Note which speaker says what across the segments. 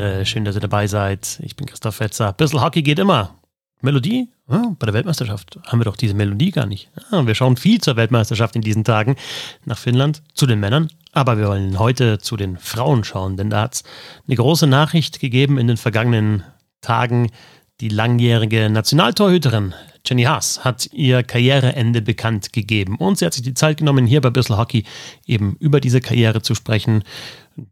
Speaker 1: Ehre. Schön, dass ihr dabei seid. Ich bin Christoph Fetzer. Bissl Hockey geht immer. Melodie? Ja, bei der Weltmeisterschaft haben wir doch diese Melodie gar nicht. Ja, wir schauen viel zur Weltmeisterschaft in diesen Tagen nach Finnland, zu den Männern. Aber wir wollen heute zu den Frauen schauen, denn da hat es eine große Nachricht gegeben in den vergangenen Tagen. Die langjährige Nationaltorhüterin Jenny Haas hat ihr Karriereende bekannt gegeben und sie hat sich die Zeit genommen, hier bei Bissl Hockey eben über diese Karriere zu sprechen,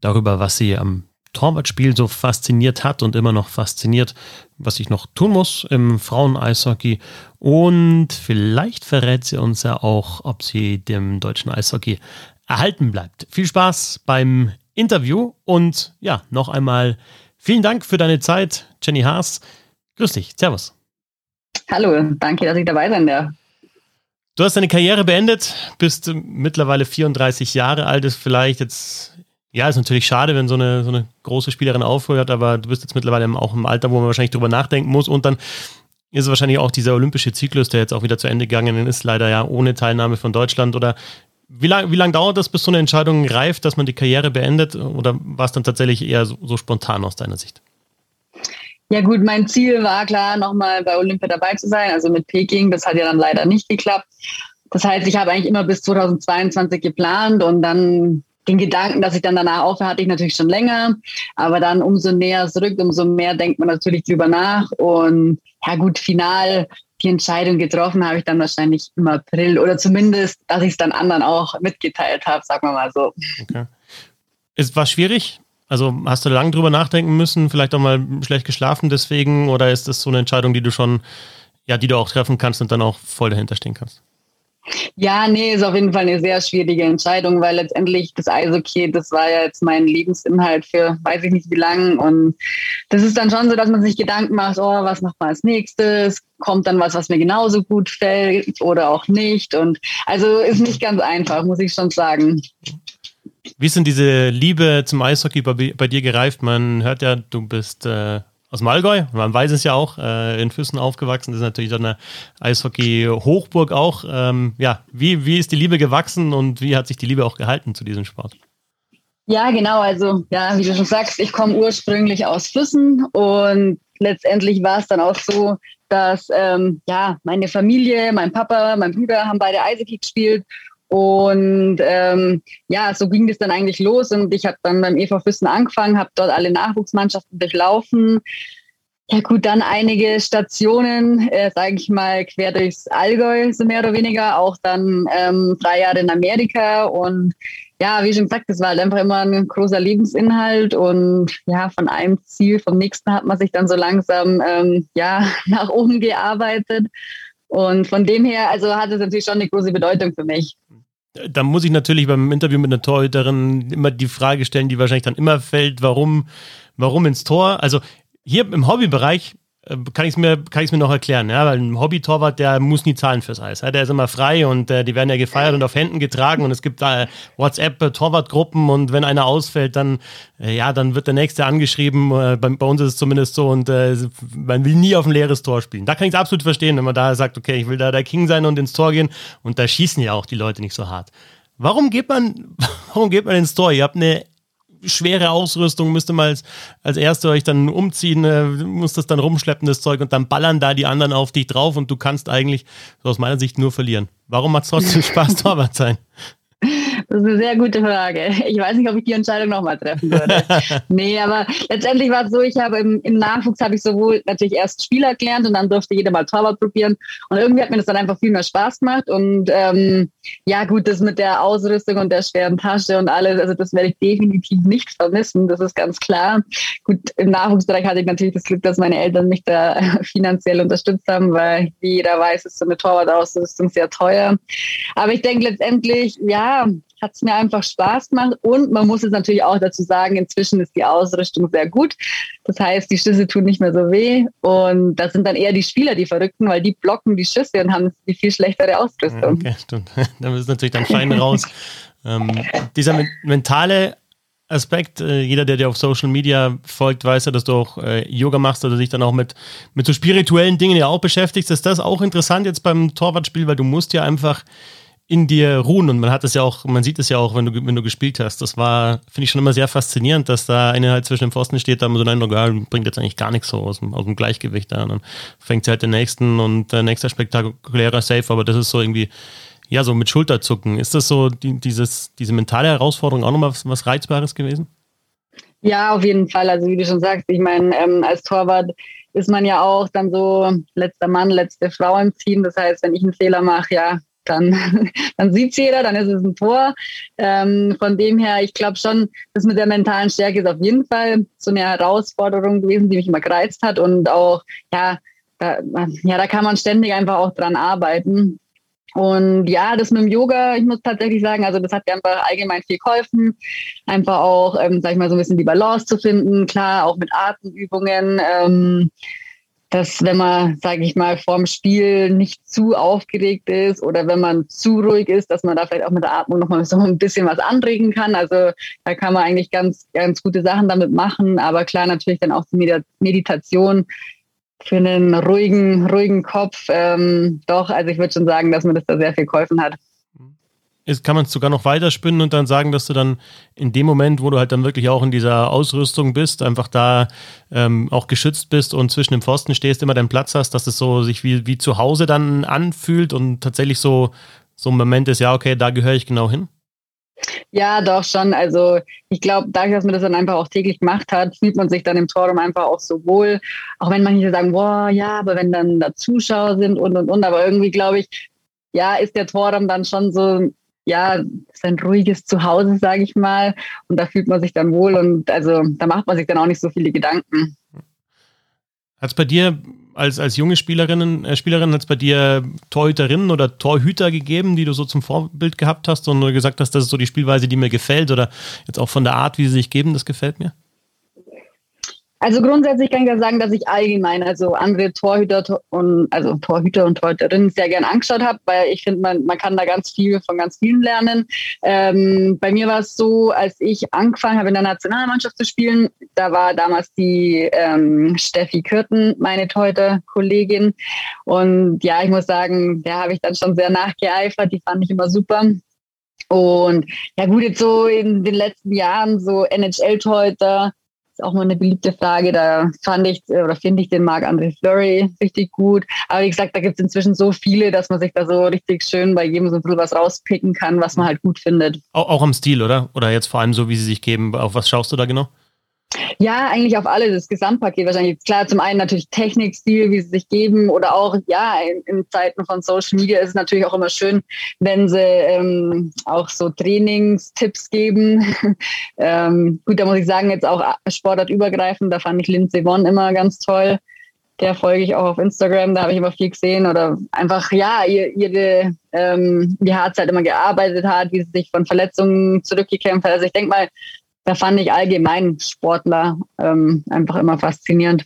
Speaker 1: darüber, was sie am Torwartspiel so fasziniert hat und immer noch fasziniert, was ich noch tun muss im Frauen-Eishockey. Und vielleicht verrät sie uns ja auch, ob sie dem deutschen Eishockey erhalten bleibt. Viel Spaß beim Interview und ja, noch einmal vielen Dank für deine Zeit, Jenny Haas. Grüß dich, Servus.
Speaker 2: Hallo, danke, dass ich dabei sein darf.
Speaker 1: Du hast deine Karriere beendet, bist mittlerweile 34 Jahre alt, ist vielleicht jetzt, ja, ist natürlich schade, wenn so eine, so eine große Spielerin aufhört, aber du bist jetzt mittlerweile auch im Alter, wo man wahrscheinlich drüber nachdenken muss und dann ist es wahrscheinlich auch dieser olympische Zyklus, der jetzt auch wieder zu Ende gegangen ist, leider ja ohne Teilnahme von Deutschland oder wie lange wie lang dauert das, bis so eine Entscheidung reift, dass man die Karriere beendet oder war es dann tatsächlich eher so, so spontan aus deiner Sicht?
Speaker 2: Ja gut, mein Ziel war klar, nochmal bei Olympia dabei zu sein, also mit Peking. Das hat ja dann leider nicht geklappt. Das heißt, ich habe eigentlich immer bis 2022 geplant und dann den Gedanken, dass ich dann danach aufhöre, hatte ich natürlich schon länger. Aber dann umso näher es rückt, umso mehr denkt man natürlich drüber nach. Und ja gut, final die Entscheidung getroffen habe ich dann wahrscheinlich im April oder zumindest, dass ich es dann anderen auch mitgeteilt habe, sagen wir mal so. Okay.
Speaker 1: Es war schwierig, also hast du lange drüber nachdenken müssen, vielleicht auch mal schlecht geschlafen deswegen oder ist das so eine Entscheidung, die du schon, ja, die du auch treffen kannst und dann auch voll dahinter stehen kannst?
Speaker 2: Ja, nee, ist auf jeden Fall eine sehr schwierige Entscheidung, weil letztendlich das Eishockey, das war ja jetzt mein Lebensinhalt für weiß ich nicht wie lang. Und das ist dann schon so, dass man sich Gedanken macht, oh, was macht man als nächstes? Kommt dann was, was mir genauso gut fällt oder auch nicht? Und also ist nicht ganz einfach, muss ich schon sagen.
Speaker 1: Wie ist denn diese Liebe zum Eishockey bei, bei dir gereift? Man hört ja, du bist äh, aus dem Allgäu, man weiß es ja auch, äh, in Füssen aufgewachsen. Das ist natürlich dann eine Eishockey-Hochburg auch. Ähm, ja, wie, wie ist die Liebe gewachsen und wie hat sich die Liebe auch gehalten zu diesem Sport?
Speaker 2: Ja, genau. Also, ja, wie du schon sagst, ich komme ursprünglich aus Füssen und letztendlich war es dann auch so, dass ähm, ja meine Familie, mein Papa, mein Bruder haben beide Eishockey gespielt und ähm, ja, so ging das dann eigentlich los. Und ich habe dann beim EV Füssen angefangen, habe dort alle Nachwuchsmannschaften durchlaufen. Ja gut, dann einige Stationen, äh, sage ich mal, quer durchs Allgäu, so mehr oder weniger. Auch dann ähm, drei Jahre in Amerika. Und ja, wie schon gesagt, das war halt einfach immer ein großer Lebensinhalt. Und ja, von einem Ziel vom nächsten hat man sich dann so langsam ähm, ja, nach oben gearbeitet. Und von dem her, also hat es natürlich schon eine große Bedeutung für mich.
Speaker 1: Da muss ich natürlich beim Interview mit einer Torhüterin immer die Frage stellen, die wahrscheinlich dann immer fällt, warum, warum ins Tor? Also hier im Hobbybereich kann ich es mir, mir noch erklären. Ja? Weil ein Hobby-Torwart, der muss nie zahlen fürs Eis. Ja? Der ist immer frei und äh, die werden ja gefeiert und auf Händen getragen und es gibt da WhatsApp-Torwartgruppen und wenn einer ausfällt, dann, äh, ja, dann wird der Nächste angeschrieben. Äh, bei, bei, uns ist es zumindest so und äh, man will nie auf ein leeres Tor spielen. Da kann ich es absolut verstehen, wenn man da sagt, okay, ich will da der King sein und ins Tor gehen und da schießen ja auch die Leute nicht so hart. Warum geht man, warum geht man ins Tor? Ihr habt eine schwere Ausrüstung, müsste mal als, als Erste euch dann umziehen, äh, musst das dann rumschleppen, das Zeug, und dann ballern da die anderen auf dich drauf und du kannst eigentlich, so aus meiner Sicht, nur verlieren. Warum macht es trotzdem Spaß, Torwart sein?
Speaker 2: Das ist eine sehr gute Frage. Ich weiß nicht, ob ich die Entscheidung nochmal treffen würde. nee, aber letztendlich war es so, ich habe im, im Nachwuchs habe ich sowohl natürlich erst Spieler gelernt und dann durfte jeder mal Torwart probieren. Und irgendwie hat mir das dann einfach viel mehr Spaß gemacht. Und ähm, ja, gut, das mit der Ausrüstung und der schweren Tasche und alles, also das werde ich definitiv nicht vermissen, das ist ganz klar. Gut, im Nachwuchsbereich hatte ich natürlich das Glück, dass meine Eltern mich da finanziell unterstützt haben, weil wie jeder weiß, ist so eine Torwart-Ausrüstung sehr teuer. Aber ich denke letztendlich, ja, hat es mir einfach Spaß gemacht. Und man muss es natürlich auch dazu sagen, inzwischen ist die Ausrüstung sehr gut. Das heißt, die Schüsse tun nicht mehr so weh. Und das sind dann eher die Spieler, die Verrückten, weil die blocken die Schüsse und haben die viel schlechtere Ausrüstung.
Speaker 1: Okay, stimmt. Da ist natürlich dann fein raus. ähm, dieser mentale Aspekt, äh, jeder, der dir auf Social Media folgt, weiß ja, dass du auch äh, Yoga machst oder dich dann auch mit, mit so spirituellen Dingen ja auch beschäftigst. Ist das auch interessant jetzt beim Torwartspiel, weil du musst ja einfach in dir ruhen und man hat es ja auch, man sieht es ja auch, wenn du, wenn du gespielt hast. Das war, finde ich schon immer sehr faszinierend, dass da eine halt zwischen dem Pfosten steht, da man so einen Eindruck, ja, bringt jetzt eigentlich gar nichts so aus dem, aus dem Gleichgewicht. Und dann fängt sie halt den nächsten und der nächste spektakulärer Safe, aber das ist so irgendwie, ja, so mit Schulterzucken. Ist das so die, dieses, diese mentale Herausforderung auch nochmal was, was Reizbares gewesen?
Speaker 2: Ja, auf jeden Fall. Also wie du schon sagst, ich meine, ähm, als Torwart ist man ja auch dann so letzter Mann, letzte Frau im Team. Das heißt, wenn ich einen Fehler mache, ja, dann, dann sieht es jeder, dann ist es ein Tor. Ähm, von dem her, ich glaube schon, das mit der mentalen Stärke ist auf jeden Fall so eine Herausforderung gewesen, die mich immer gereizt hat und auch, ja, da, ja, da kann man ständig einfach auch dran arbeiten. Und ja, das mit dem Yoga, ich muss tatsächlich sagen, also das hat mir einfach allgemein viel geholfen. Einfach auch, ähm, sag ich mal, so ein bisschen die Balance zu finden. Klar, auch mit Atemübungen. Ähm, dass wenn man, sage ich mal, vorm Spiel nicht zu aufgeregt ist oder wenn man zu ruhig ist, dass man da vielleicht auch mit der Atmung nochmal so ein bisschen was anregen kann. Also da kann man eigentlich ganz, ganz gute Sachen damit machen. Aber klar, natürlich dann auch die Meditation für einen ruhigen, ruhigen Kopf. Ähm, doch, also ich würde schon sagen, dass mir das da sehr viel geholfen hat
Speaker 1: ist, kann man es sogar noch weiterspinnen und dann sagen, dass du dann in dem Moment, wo du halt dann wirklich auch in dieser Ausrüstung bist, einfach da ähm, auch geschützt bist und zwischen dem Pfosten stehst, immer deinen Platz hast, dass es so sich wie, wie zu Hause dann anfühlt und tatsächlich so, so ein Moment ist, ja, okay, da gehöre ich genau hin?
Speaker 2: Ja, doch schon. Also ich glaube, dadurch, dass man das dann einfach auch täglich gemacht hat, fühlt man sich dann im Torraum einfach auch so wohl. Auch wenn manche sagen, boah, ja, aber wenn dann da Zuschauer sind und und und. Aber irgendwie glaube ich, ja, ist der Torraum dann schon so ja, sein ruhiges Zuhause, sage ich mal. Und da fühlt man sich dann wohl und also da macht man sich dann auch nicht so viele Gedanken.
Speaker 1: Hat es bei dir als, als junge Spielerinnen, äh, Spielerin, hat es bei dir Torhüterinnen oder Torhüter gegeben, die du so zum Vorbild gehabt hast und gesagt hast, das ist so die Spielweise, die mir gefällt oder jetzt auch von der Art, wie sie sich geben, das gefällt mir?
Speaker 2: Also grundsätzlich kann ich ja sagen, dass ich allgemein also andere Torhüter und also Torhüter und Torhüterinnen sehr gern angeschaut habe, weil ich finde, man, man kann da ganz viel von ganz vielen lernen. Ähm, bei mir war es so, als ich angefangen habe in der Nationalmannschaft zu spielen, da war damals die ähm, Steffi Kürten meine Torhüter-Kollegin und ja, ich muss sagen, der habe ich dann schon sehr nachgeeifert. Die fand ich immer super. Und ja gut, jetzt so in den letzten Jahren so NHL-Torhüter ist auch mal eine beliebte Frage. Da fand ich oder finde ich den Marc-André Fleury richtig gut. Aber wie gesagt, da gibt es inzwischen so viele, dass man sich da so richtig schön bei jedem so ein bisschen was rauspicken kann, was man halt gut findet.
Speaker 1: Auch, auch am Stil, oder? Oder jetzt vor allem so, wie sie sich geben. Auf was schaust du da genau?
Speaker 2: Ja, eigentlich auf alle, das Gesamtpaket wahrscheinlich. Klar, zum einen natürlich Technikstil, wie sie sich geben oder auch, ja, in, in Zeiten von Social Media ist es natürlich auch immer schön, wenn sie ähm, auch so Trainingstipps geben. ähm, gut, da muss ich sagen, jetzt auch sportartübergreifend, da fand ich Lindsay Vonn immer ganz toll. Der folge ich auch auf Instagram, da habe ich immer viel gesehen oder einfach, ja, ihre, ähm, wie hart sie halt immer gearbeitet hat, wie sie sich von Verletzungen zurückgekämpft hat. Also ich denke mal, da fand ich allgemein Sportler ähm, einfach immer faszinierend.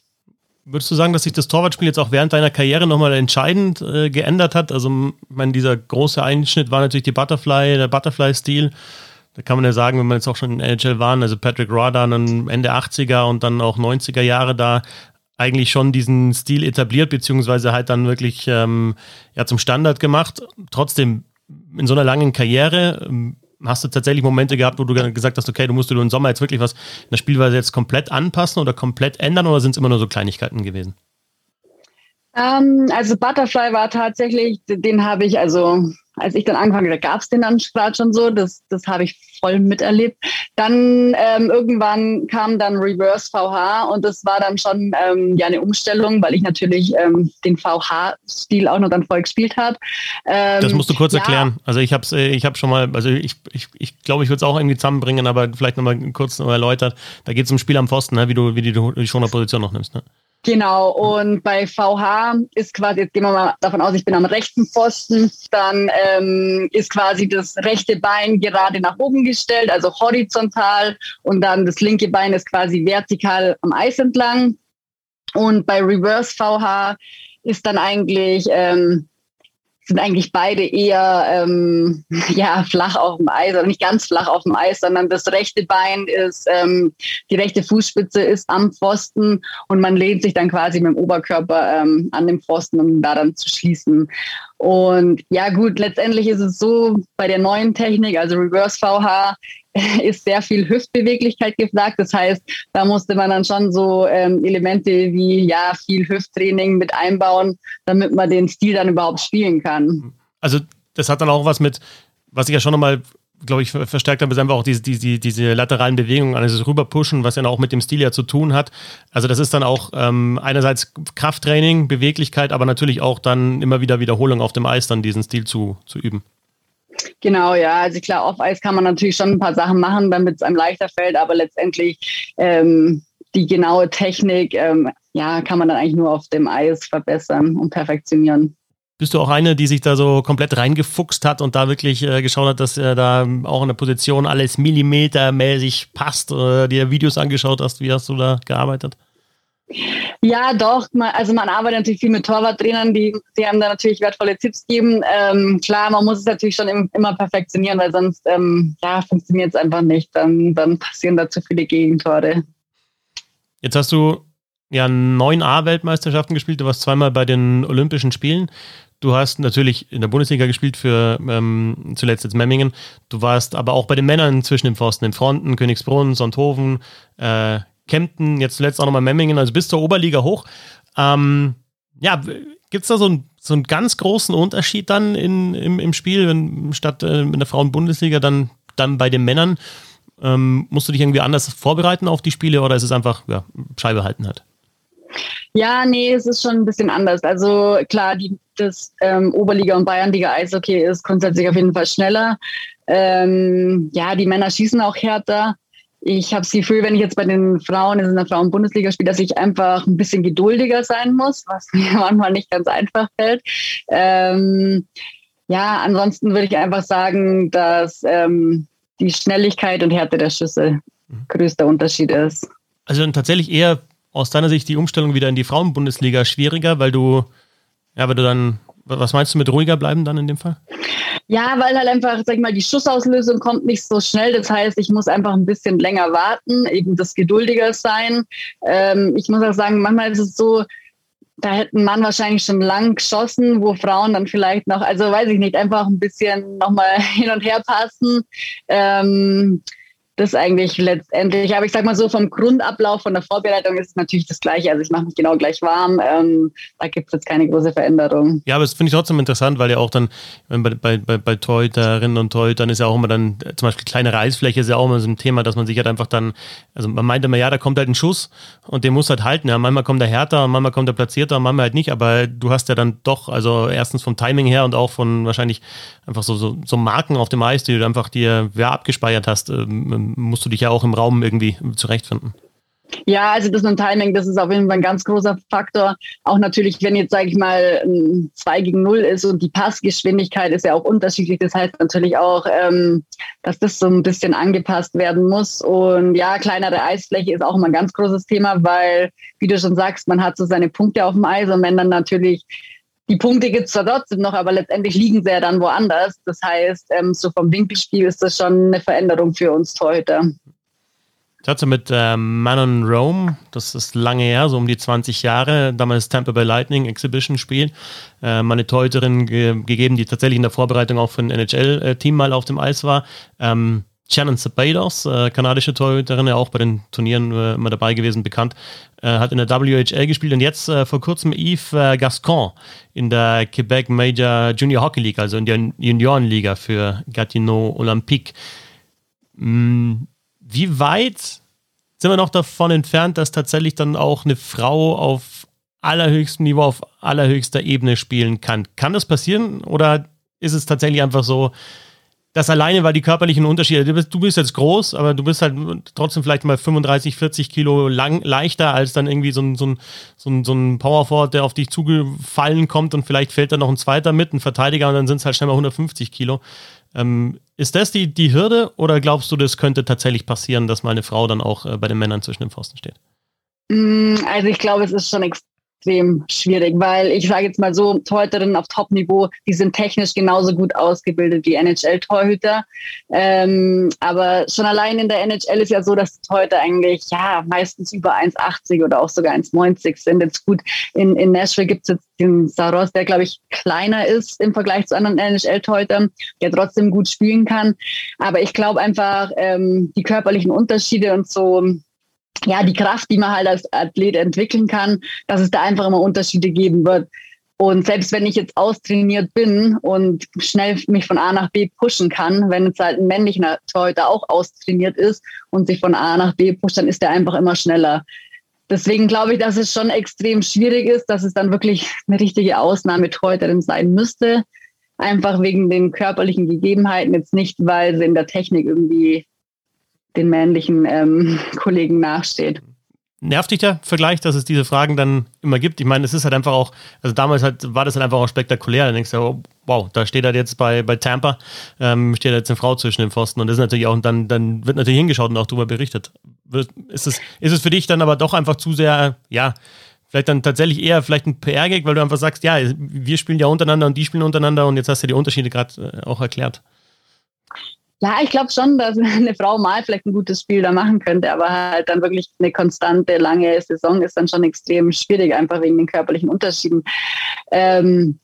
Speaker 1: Würdest du sagen, dass sich das Torwartspiel jetzt auch während deiner Karriere nochmal entscheidend äh, geändert hat? Also, ich meine, dieser große Einschnitt war natürlich die Butterfly, der Butterfly-Stil. Da kann man ja sagen, wenn man jetzt auch schon in NHL waren, also Patrick Raw dann Ende 80er und dann auch 90er Jahre da eigentlich schon diesen Stil etabliert, beziehungsweise halt dann wirklich ähm, ja, zum Standard gemacht. Trotzdem, in so einer langen Karriere, ähm, Hast du tatsächlich Momente gehabt, wo du gesagt hast, okay, du musst du im Sommer jetzt wirklich was in der Spielweise jetzt komplett anpassen oder komplett ändern oder sind es immer nur so Kleinigkeiten gewesen?
Speaker 2: Ähm, also Butterfly war tatsächlich, den habe ich, also als ich dann angefangen habe, gab es den dann gerade schon so, das, das habe ich voll miterlebt. Dann ähm, irgendwann kam dann Reverse VH und das war dann schon ähm, ja eine Umstellung, weil ich natürlich ähm, den VH-Stil auch noch dann voll gespielt habe.
Speaker 1: Ähm, das musst du kurz ja. erklären. Also ich habe äh, ich hab schon mal, also ich glaube, ich, ich, glaub, ich würde es auch irgendwie zusammenbringen, aber vielleicht nochmal kurz noch erläutert. Da geht es um Spiel am Pfosten, ne? wie du wie du die Schoner-Position noch nimmst. Ne?
Speaker 2: Genau, und bei VH ist quasi, jetzt gehen wir mal davon aus, ich bin am rechten Pfosten, dann ähm, ist quasi das rechte Bein gerade nach oben gestellt, also horizontal, und dann das linke Bein ist quasi vertikal am Eis entlang. Und bei Reverse VH ist dann eigentlich ähm, sind eigentlich beide eher ähm, ja, flach auf dem Eis, oder nicht ganz flach auf dem Eis, sondern das rechte Bein ist, ähm, die rechte Fußspitze ist am Pfosten und man lehnt sich dann quasi mit dem Oberkörper ähm, an den Pfosten, um da dann zu schließen. Und ja gut, letztendlich ist es so, bei der neuen Technik, also Reverse VH, ist sehr viel Hüftbeweglichkeit gefragt. Das heißt, da musste man dann schon so ähm, Elemente wie ja viel Hüfttraining mit einbauen, damit man den Stil dann überhaupt spielen kann.
Speaker 1: Also das hat dann auch was mit, was ich ja schon nochmal glaube ich, verstärkt habe, ist einfach auch diese, diese, diese lateralen Bewegungen, also das Rüberpushen, was ja auch mit dem Stil ja zu tun hat. Also das ist dann auch ähm, einerseits Krafttraining, Beweglichkeit, aber natürlich auch dann immer wieder Wiederholung auf dem Eis, dann diesen Stil zu, zu üben.
Speaker 2: Genau, ja. Also klar, auf Eis kann man natürlich schon ein paar Sachen machen, damit es einem leichter fällt, aber letztendlich ähm, die genaue Technik, ähm, ja, kann man dann eigentlich nur auf dem Eis verbessern und perfektionieren.
Speaker 1: Bist du auch eine, die sich da so komplett reingefuchst hat und da wirklich äh, geschaut hat, dass äh, da auch in der Position alles millimetermäßig passt, äh, dir Videos angeschaut hast? Wie hast du da gearbeitet?
Speaker 2: Ja, doch. Also man arbeitet natürlich viel mit Torwarttrainern, die, die einem da natürlich wertvolle Tipps geben. Ähm, klar, man muss es natürlich schon immer perfektionieren, weil sonst ähm, ja, funktioniert es einfach nicht. Dann, dann passieren da zu viele Gegentore.
Speaker 1: Jetzt hast du ja neun A-Weltmeisterschaften gespielt. Du warst zweimal bei den Olympischen Spielen. Du hast natürlich in der Bundesliga gespielt für ähm, zuletzt jetzt Memmingen. Du warst aber auch bei den Männern zwischen den Pfosten in Fronten, Königsbrunn, Sonthofen, äh, Kempten, jetzt zuletzt auch nochmal Memmingen, also bis zur Oberliga hoch. Ähm, ja, gibt es da so, ein, so einen ganz großen Unterschied dann in, im, im Spiel, wenn statt äh, in der Frauen-Bundesliga dann, dann bei den Männern? Ähm, musst du dich irgendwie anders vorbereiten auf die Spiele oder ist es einfach ja, Scheibe halten halt?
Speaker 2: Ja, nee, es ist schon ein bisschen anders. Also klar, die, das ähm, Oberliga und Bayernliga Eishockey ist grundsätzlich auf jeden Fall schneller. Ähm, ja, die Männer schießen auch härter ich habe das Gefühl, wenn ich jetzt bei den Frauen in der Frauen-Bundesliga spiele, dass ich einfach ein bisschen geduldiger sein muss, was mir manchmal nicht ganz einfach fällt. Ähm, ja, ansonsten würde ich einfach sagen, dass ähm, die Schnelligkeit und Härte der Schüsse mhm. größter Unterschied ist.
Speaker 1: Also dann tatsächlich eher aus deiner Sicht die Umstellung wieder in die Frauen-Bundesliga schwieriger, weil du, ja, weil du dann, was meinst du mit ruhiger bleiben dann in dem Fall?
Speaker 2: Ja, weil halt einfach, sag ich mal, die Schussauslösung kommt nicht so schnell. Das heißt, ich muss einfach ein bisschen länger warten, eben das geduldiger sein. Ähm, ich muss auch sagen, manchmal ist es so, da hätten man wahrscheinlich schon lang geschossen, wo Frauen dann vielleicht noch, also weiß ich nicht, einfach ein bisschen nochmal hin und her passen. Ähm, das eigentlich letztendlich. Aber ich sag mal so, vom Grundablauf, von der Vorbereitung ist es natürlich das Gleiche. Also ich mache mich genau gleich warm. Ähm, da gibt es jetzt keine große Veränderung.
Speaker 1: Ja, aber das finde ich trotzdem interessant, weil ja auch dann bei, bei, bei, bei Torhüterinnen und Torhütern ist ja auch immer dann, äh, zum Beispiel kleine Reisfläche ist ja auch immer so ein Thema, dass man sich halt einfach dann, also man meint immer, ja, da kommt halt ein Schuss und den muss halt halten. Ja, manchmal kommt der härter und manchmal kommt der platzierter und manchmal halt nicht, aber du hast ja dann doch, also erstens vom Timing her und auch von wahrscheinlich einfach so, so, so Marken auf dem Eis, die du einfach dir ja, abgespeichert hast, ähm, musst du dich ja auch im Raum irgendwie zurechtfinden.
Speaker 2: Ja, also das mit dem Timing, das ist auf jeden Fall ein ganz großer Faktor. Auch natürlich, wenn jetzt, sage ich mal, 2 gegen 0 ist und die Passgeschwindigkeit ist ja auch unterschiedlich. Das heißt natürlich auch, ähm, dass das so ein bisschen angepasst werden muss. Und ja, kleinere Eisfläche ist auch immer ein ganz großes Thema, weil, wie du schon sagst, man hat so seine Punkte auf dem Eis und wenn dann natürlich die Punkte gibt es zwar trotzdem noch, aber letztendlich liegen sie ja dann woanders. Das heißt, ähm, so vom Winkelspiel ist das schon eine Veränderung für uns heute.
Speaker 1: Ich hatte mit äh, Manon Rome, das ist lange her, so um die 20 Jahre, damals Tampa Bay Lightning Exhibition Spiel, äh, meine Torhüterin ge gegeben, die tatsächlich in der Vorbereitung auch für ein NHL-Team mal auf dem Eis war. Ähm, Shannon Sabados, äh, kanadische Torhüterin, ja auch bei den Turnieren äh, immer dabei gewesen, bekannt, äh, hat in der WHL gespielt und jetzt äh, vor kurzem Yves äh, Gascon in der Quebec Major Junior Hockey League, also in der Juniorenliga für Gatineau Olympique. Hm, wie weit sind wir noch davon entfernt, dass tatsächlich dann auch eine Frau auf allerhöchstem Niveau, auf allerhöchster Ebene spielen kann? Kann das passieren oder ist es tatsächlich einfach so, das alleine, weil die körperlichen Unterschiede, du bist, du bist, jetzt groß, aber du bist halt trotzdem vielleicht mal 35, 40 Kilo lang, leichter als dann irgendwie so ein, so ein, so ein, so ein Powerforward, der auf dich zugefallen kommt und vielleicht fällt da noch ein zweiter mit, ein Verteidiger und dann sind es halt schnell mal 150 Kilo. Ähm, ist das die, die Hürde oder glaubst du, das könnte tatsächlich passieren, dass mal eine Frau dann auch äh, bei den Männern zwischen den Pfosten steht?
Speaker 2: Mm, also ich glaube, es ist schon extrem schwierig, weil ich sage jetzt mal so, Torhüterinnen auf Top-Niveau, die sind technisch genauso gut ausgebildet wie NHL-Torhüter. Ähm, aber schon allein in der NHL ist ja so, dass Torhüter eigentlich ja meistens über 1,80 oder auch sogar 1,90 sind. Jetzt gut, in, in Nashville gibt es jetzt den Saros, der glaube ich kleiner ist im Vergleich zu anderen NHL-Torhütern, der trotzdem gut spielen kann. Aber ich glaube einfach, ähm, die körperlichen Unterschiede und so ja, die Kraft, die man halt als Athlet entwickeln kann, dass es da einfach immer Unterschiede geben wird. Und selbst wenn ich jetzt austrainiert bin und schnell mich von A nach B pushen kann, wenn jetzt halt ein männlicher Torhüter auch austrainiert ist und sich von A nach B pusht, dann ist er einfach immer schneller. Deswegen glaube ich, dass es schon extrem schwierig ist, dass es dann wirklich eine richtige Ausnahmetorhüterin sein müsste. Einfach wegen den körperlichen Gegebenheiten, jetzt nicht, weil sie in der Technik irgendwie den männlichen ähm, Kollegen nachsteht.
Speaker 1: Nervt dich der Vergleich, dass es diese Fragen dann immer gibt? Ich meine, es ist halt einfach auch, also damals halt, war das halt einfach auch spektakulär. Dann denkst du, oh, wow, da steht halt jetzt bei, bei Tampa, ähm, steht jetzt eine Frau zwischen den Pfosten und das ist natürlich auch, und dann, dann wird natürlich hingeschaut und auch darüber berichtet. Ist es, ist es für dich dann aber doch einfach zu sehr, ja, vielleicht dann tatsächlich eher vielleicht ein PR-Gag, weil du einfach sagst, ja, wir spielen ja untereinander und die spielen untereinander und jetzt hast du die Unterschiede gerade äh, auch erklärt.
Speaker 2: Ja, ich glaube schon, dass eine Frau mal vielleicht ein gutes Spiel da machen könnte, aber halt dann wirklich eine konstante, lange Saison ist dann schon extrem schwierig, einfach wegen den körperlichen Unterschieden. Ähm,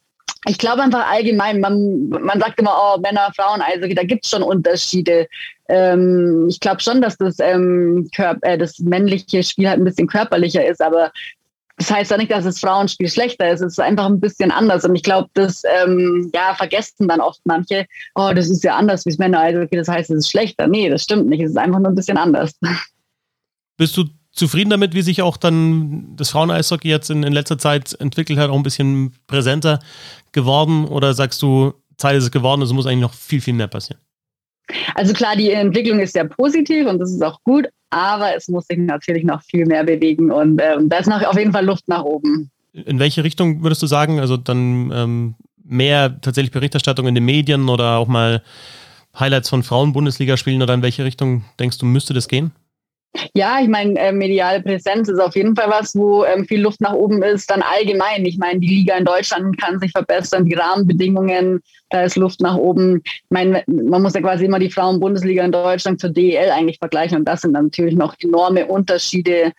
Speaker 2: ich glaube einfach allgemein, man, man sagt immer, oh, Männer, Frauen, also da gibt es schon Unterschiede. Ähm, ich glaube schon, dass das, ähm, äh, das männliche Spiel halt ein bisschen körperlicher ist, aber das heißt ja nicht, dass das Frauenspiel schlechter ist. Es ist einfach ein bisschen anders. Und ich glaube, das ähm, ja, vergessen dann oft manche, oh, das ist ja anders wie Männer. Also, okay, das heißt, es ist schlechter. Nee, das stimmt nicht. Es ist einfach nur ein bisschen anders.
Speaker 1: Bist du zufrieden damit, wie sich auch dann das Fraueneishockey jetzt in, in letzter Zeit entwickelt hat, auch ein bisschen präsenter geworden? Oder sagst du, Zeit ist es geworden, es muss eigentlich noch viel, viel mehr passieren?
Speaker 2: Also klar, die Entwicklung ist sehr positiv und das ist auch gut, aber es muss sich natürlich noch viel mehr bewegen und ähm, da ist noch auf jeden Fall Luft nach oben.
Speaker 1: In welche Richtung würdest du sagen? Also dann ähm, mehr tatsächlich Berichterstattung in den Medien oder auch mal Highlights von Frauen-Bundesliga spielen oder in welche Richtung denkst du, müsste das gehen?
Speaker 2: Ja, ich meine, äh, mediale Präsenz ist auf jeden Fall was, wo ähm, viel Luft nach oben ist. Dann allgemein, ich meine, die Liga in Deutschland kann sich verbessern, die Rahmenbedingungen, da ist Luft nach oben. Ich meine, man muss ja quasi immer die Frauen-Bundesliga in Deutschland zur DEL eigentlich vergleichen und das sind natürlich noch enorme Unterschiede.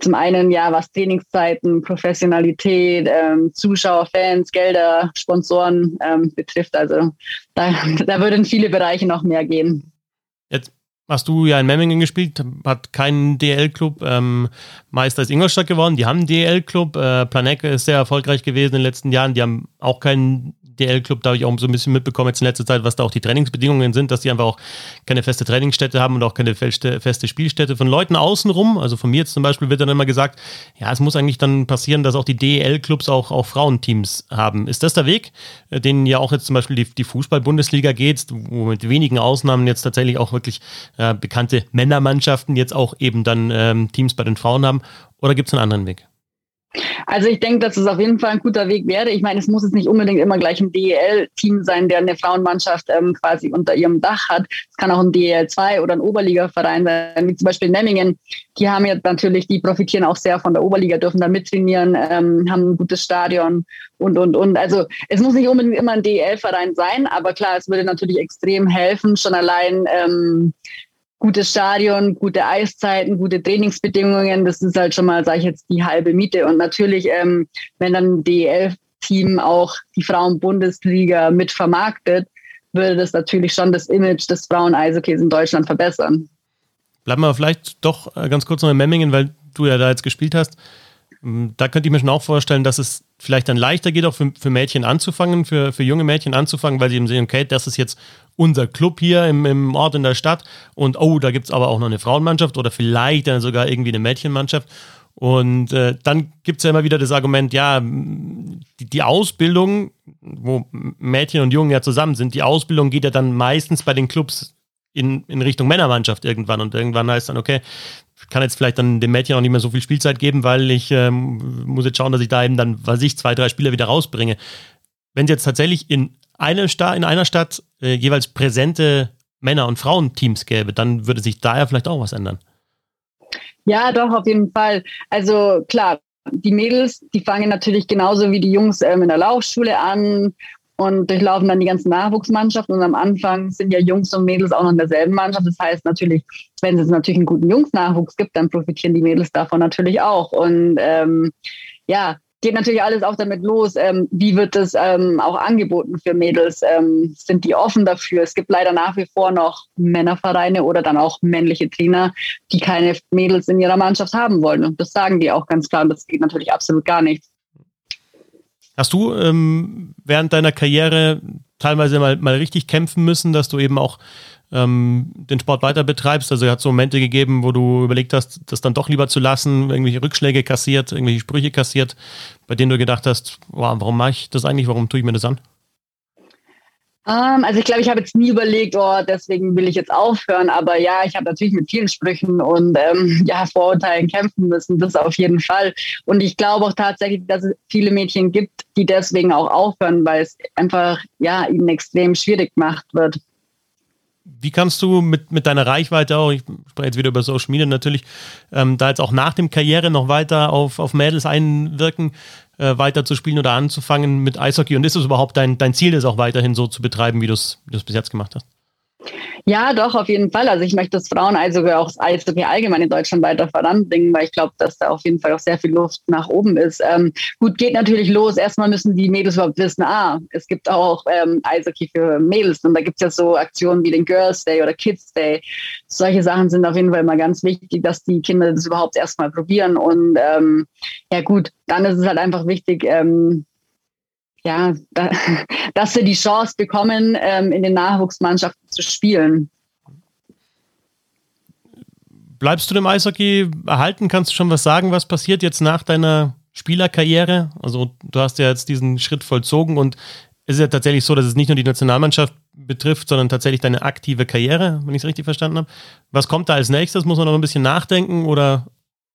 Speaker 2: Zum einen ja, was Trainingszeiten, Professionalität, ähm, Zuschauer, Fans, Gelder, Sponsoren ähm, betrifft. Also da, da würden viele Bereiche noch mehr gehen.
Speaker 1: Jetzt hast du ja in Memmingen gespielt, hat keinen DL-Club. Ähm, Meister ist Ingolstadt geworden, die haben einen DL-Club. Äh, Planecke ist sehr erfolgreich gewesen in den letzten Jahren, die haben auch keinen DL-Club, da habe ich auch so ein bisschen mitbekommen jetzt in letzter Zeit, was da auch die Trainingsbedingungen sind, dass die einfach auch keine feste Trainingsstätte haben und auch keine feste, Spielstätte. Von Leuten außenrum, also von mir jetzt zum Beispiel, wird dann immer gesagt, ja, es muss eigentlich dann passieren, dass auch die DEL-Clubs auch, auch Frauenteams haben. Ist das der Weg, äh, den ja auch jetzt zum Beispiel die, die Fußball-Bundesliga geht, wo mit wenigen Ausnahmen jetzt tatsächlich auch wirklich äh, bekannte Männermannschaften jetzt auch eben dann ähm, Teams bei den Frauen haben? Oder gibt es einen anderen Weg?
Speaker 2: Also ich denke, dass es auf jeden Fall ein guter Weg wäre. Ich meine, es muss jetzt nicht unbedingt immer gleich ein DEL-Team sein, der eine Frauenmannschaft ähm, quasi unter ihrem Dach hat. Es kann auch ein DEL 2 oder ein Oberliga-Verein sein, wie zum Beispiel Memmingen. Die haben jetzt natürlich, die profitieren auch sehr von der Oberliga, dürfen da mittrainieren, ähm, haben ein gutes Stadion und, und, und. Also es muss nicht unbedingt immer ein DEL-Verein sein, aber klar, es würde natürlich extrem helfen, schon allein ähm, gutes Stadion, gute Eiszeiten, gute Trainingsbedingungen, das ist halt schon mal, sage ich jetzt, die halbe Miete. Und natürlich, ähm, wenn dann DEL-Team auch die Frauen-Bundesliga mit vermarktet, würde das natürlich schon das Image des Frauen-Eishockeys in Deutschland verbessern.
Speaker 1: Bleiben wir vielleicht doch äh, ganz kurz noch in Memmingen, weil du ja da jetzt gespielt hast. Ähm, da könnte ich mir schon auch vorstellen, dass es vielleicht dann leichter geht, auch für, für Mädchen anzufangen, für, für junge Mädchen anzufangen, weil sie eben sehen, okay, das ist jetzt unser Club hier im, im Ort, in der Stadt und oh, da gibt es aber auch noch eine Frauenmannschaft oder vielleicht dann sogar irgendwie eine Mädchenmannschaft. Und äh, dann gibt es ja immer wieder das Argument, ja, die, die, Ausbildung, wo Mädchen und Jungen ja zusammen sind, die Ausbildung geht ja dann meistens bei den Clubs in, in Richtung Männermannschaft irgendwann. Und irgendwann heißt dann, okay, kann jetzt vielleicht dann dem Mädchen auch nicht mehr so viel Spielzeit geben, weil ich ähm, muss jetzt schauen, dass ich da eben dann, was ich, zwei, drei Spieler wieder rausbringe. Wenn es jetzt tatsächlich in, eine in einer Stadt äh, jeweils präsente Männer- und Frauenteams gäbe, dann würde sich da ja vielleicht auch was ändern.
Speaker 2: Ja, doch, auf jeden Fall. Also klar, die Mädels, die fangen natürlich genauso wie die Jungs ähm, in der Laufschule an und durchlaufen dann die ganzen Nachwuchsmannschaften. Und am Anfang sind ja Jungs und Mädels auch noch in derselben Mannschaft. Das heißt natürlich, wenn es natürlich einen guten Jungsnachwuchs gibt, dann profitieren die Mädels davon natürlich auch. Und ähm, ja, geht natürlich alles auch damit los. Ähm, wie wird es ähm, auch angeboten für Mädels? Ähm, sind die offen dafür? Es gibt leider nach wie vor noch Männervereine oder dann auch männliche Trainer, die keine Mädels in ihrer Mannschaft haben wollen. Und das sagen die auch ganz klar. Und das geht natürlich absolut gar nicht.
Speaker 1: Hast du ähm, während deiner Karriere teilweise mal, mal richtig kämpfen müssen, dass du eben auch ähm, den Sport weiter betreibst? Also hat es so Momente gegeben, wo du überlegt hast, das dann doch lieber zu lassen, irgendwelche Rückschläge kassiert, irgendwelche Sprüche kassiert, bei denen du gedacht hast, wow, warum mache ich das eigentlich, warum tue ich mir das an?
Speaker 2: Um, ähm, also ich glaube, ich habe jetzt nie überlegt, oh, deswegen will ich jetzt aufhören. Aber ja, ich habe natürlich mit vielen Sprüchen und ähm, ja, Vorurteilen kämpfen müssen. Das auf jeden Fall. Und ich glaube auch tatsächlich, dass es viele Mädchen gibt, die deswegen auch aufhören, weil es einfach ja ihnen extrem schwierig gemacht wird
Speaker 1: wie kannst du mit, mit deiner Reichweite auch, ich spreche jetzt wieder über Social Media natürlich, ähm, da jetzt auch nach dem Karriere noch weiter auf, auf Mädels einwirken, äh, weiter zu spielen oder anzufangen mit Eishockey? Und ist es überhaupt dein, dein Ziel, das auch weiterhin so zu betreiben, wie du es bis jetzt gemacht hast?
Speaker 2: Ja, doch, auf jeden Fall. Also ich möchte das Frauen also auch Eishockey allgemein in Deutschland weiter voranbringen, weil ich glaube, dass da auf jeden Fall auch sehr viel Luft nach oben ist. Ähm, gut, geht natürlich los. Erstmal müssen die Mädels überhaupt wissen, ah, es gibt auch ähm, Eishockey für Mädels. Und da gibt es ja so Aktionen wie den Girls Day oder Kids Day. Solche Sachen sind auf jeden Fall immer ganz wichtig, dass die Kinder das überhaupt erstmal probieren. Und ähm, ja gut, dann ist es halt einfach wichtig, ähm, ja, da, dass sie die Chance bekommen, ähm, in den Nachwuchsmannschaften zu spielen.
Speaker 1: Bleibst du dem Eishockey erhalten? Kannst du schon was sagen, was passiert jetzt nach deiner Spielerkarriere? Also du hast ja jetzt diesen Schritt vollzogen und es ist ja tatsächlich so, dass es nicht nur die Nationalmannschaft betrifft, sondern tatsächlich deine aktive Karriere, wenn ich es richtig verstanden habe. Was kommt da als nächstes? Muss man noch ein bisschen nachdenken oder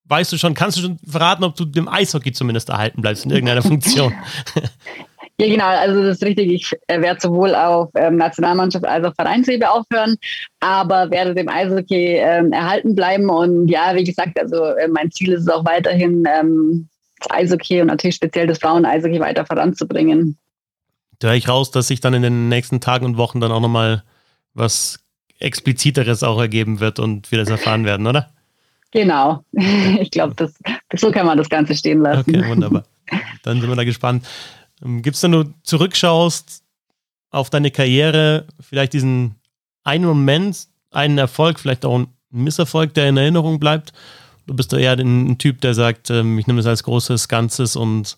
Speaker 1: weißt du schon, kannst du schon verraten, ob du dem Eishockey zumindest erhalten bleibst in irgendeiner Funktion?
Speaker 2: Ja, genau. Also das ist richtig. Ich äh, werde sowohl auf ähm, Nationalmannschaft als auch Vereinslebe aufhören, aber werde dem Eishockey ähm, erhalten bleiben. Und ja, wie gesagt, also äh, mein Ziel ist es auch weiterhin, ähm, das Eishockey und natürlich speziell das Frauen-Eishockey weiter voranzubringen.
Speaker 1: Da höre ich raus, dass sich dann in den nächsten Tagen und Wochen dann auch nochmal was expliziteres auch ergeben wird und wir das erfahren werden, oder?
Speaker 2: Genau. Ich glaube, so kann man das Ganze stehen lassen.
Speaker 1: Okay, wunderbar. Dann sind wir da gespannt. Ähm, Gibt es, wenn du zurückschaust auf deine Karriere, vielleicht diesen einen Moment, einen Erfolg, vielleicht auch einen Misserfolg, der in Erinnerung bleibt? Du bist ja eher ein Typ, der sagt, ähm, ich nehme es als großes Ganzes und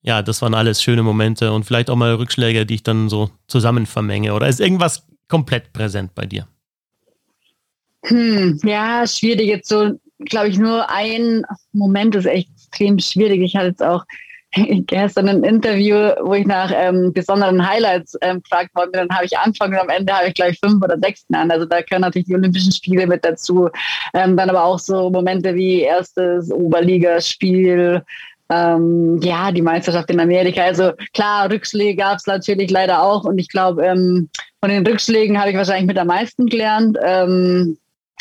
Speaker 1: ja, das waren alles schöne Momente und vielleicht auch mal Rückschläge, die ich dann so zusammen vermenge. Oder ist irgendwas komplett präsent bei dir?
Speaker 2: Hm, ja, schwierig. Jetzt so, glaube ich, nur ein Moment ist echt extrem schwierig. Ich hatte jetzt auch gestern ein Interview, wo ich nach ähm, besonderen Highlights ähm, gefragt worden bin. Dann habe ich angefangen und am Ende habe ich gleich fünf oder sechs genannt. Also da gehören natürlich die Olympischen Spiele mit dazu. Ähm, dann aber auch so Momente wie erstes Oberligaspiel, ähm, ja, die Meisterschaft in Amerika. Also klar, Rückschläge gab es natürlich leider auch. Und ich glaube, ähm, von den Rückschlägen habe ich wahrscheinlich mit am meisten gelernt. Ähm,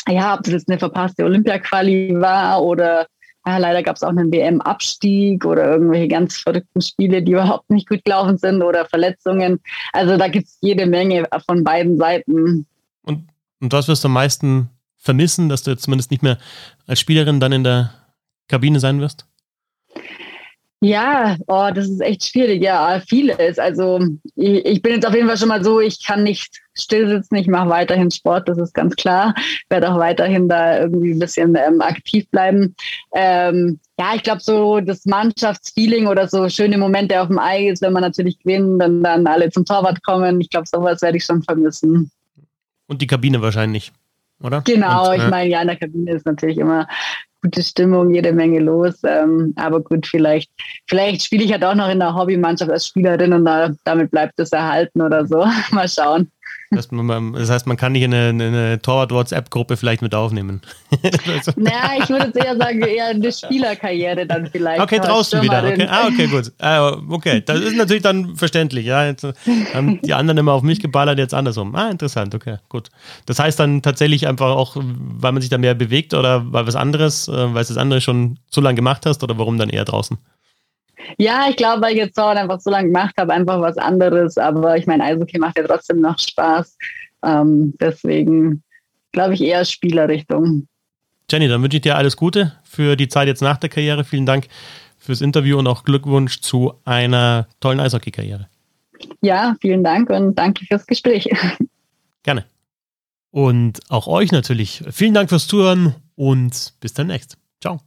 Speaker 2: ja, ob das jetzt eine verpasste Olympia-Quali war oder ja, leider gab es auch einen WM-Abstieg oder irgendwelche ganz verrückten Spiele, die überhaupt nicht gut gelaufen sind oder Verletzungen. Also da gibt es jede Menge von beiden Seiten.
Speaker 1: Und, und was wirst du am meisten vermissen, dass du jetzt zumindest nicht mehr als Spielerin dann in der Kabine sein wirst?
Speaker 2: Ja, oh, das ist echt schwierig. Ja, vieles. Also ich, ich, bin jetzt auf jeden Fall schon mal so, ich kann nicht still sitzen, ich mache weiterhin Sport, das ist ganz klar. Werde auch weiterhin da irgendwie ein bisschen ähm, aktiv bleiben. Ähm, ja, ich glaube, so das Mannschaftsfeeling oder so schöne Momente auf dem Eis, wenn man natürlich gewinnt und dann alle zum Torwart kommen, ich glaube, sowas werde ich schon vermissen.
Speaker 1: Und die Kabine wahrscheinlich, oder?
Speaker 2: Genau, und, ich meine, ja, in der Kabine ist natürlich immer gute Stimmung, jede Menge los. Ähm, aber gut, vielleicht, vielleicht spiele ich halt auch noch in der Hobbymannschaft als Spielerin und da, damit bleibt es erhalten oder so. Mal schauen.
Speaker 1: Das, das heißt, man kann nicht in eine, eine Torwart-WhatsApp-Gruppe vielleicht mit aufnehmen.
Speaker 2: naja, ich würde eher sagen, eher eine Spielerkarriere dann vielleicht.
Speaker 1: Okay, draußen wieder. Okay. Ah, okay, gut. Ah, okay, das ist natürlich dann verständlich. Ja, jetzt haben die anderen immer auf mich geballert, jetzt andersrum. Ah, interessant, okay, gut. Das heißt dann tatsächlich einfach auch, weil man sich da mehr bewegt oder weil was anderes, äh, weil es das andere schon so lange gemacht hast oder warum dann eher draußen?
Speaker 2: Ja, ich glaube, weil ich jetzt Sauer einfach so lange gemacht habe, einfach was anderes. Aber ich meine, Eishockey macht ja trotzdem noch Spaß. Ähm, deswegen glaube ich eher Spielerrichtung.
Speaker 1: Jenny, dann wünsche ich dir alles Gute für die Zeit jetzt nach der Karriere. Vielen Dank fürs Interview und auch Glückwunsch zu einer tollen Eishockey-Karriere.
Speaker 2: Ja, vielen Dank und danke fürs Gespräch.
Speaker 1: Gerne. Und auch euch natürlich vielen Dank fürs Zuhören und bis demnächst. Ciao.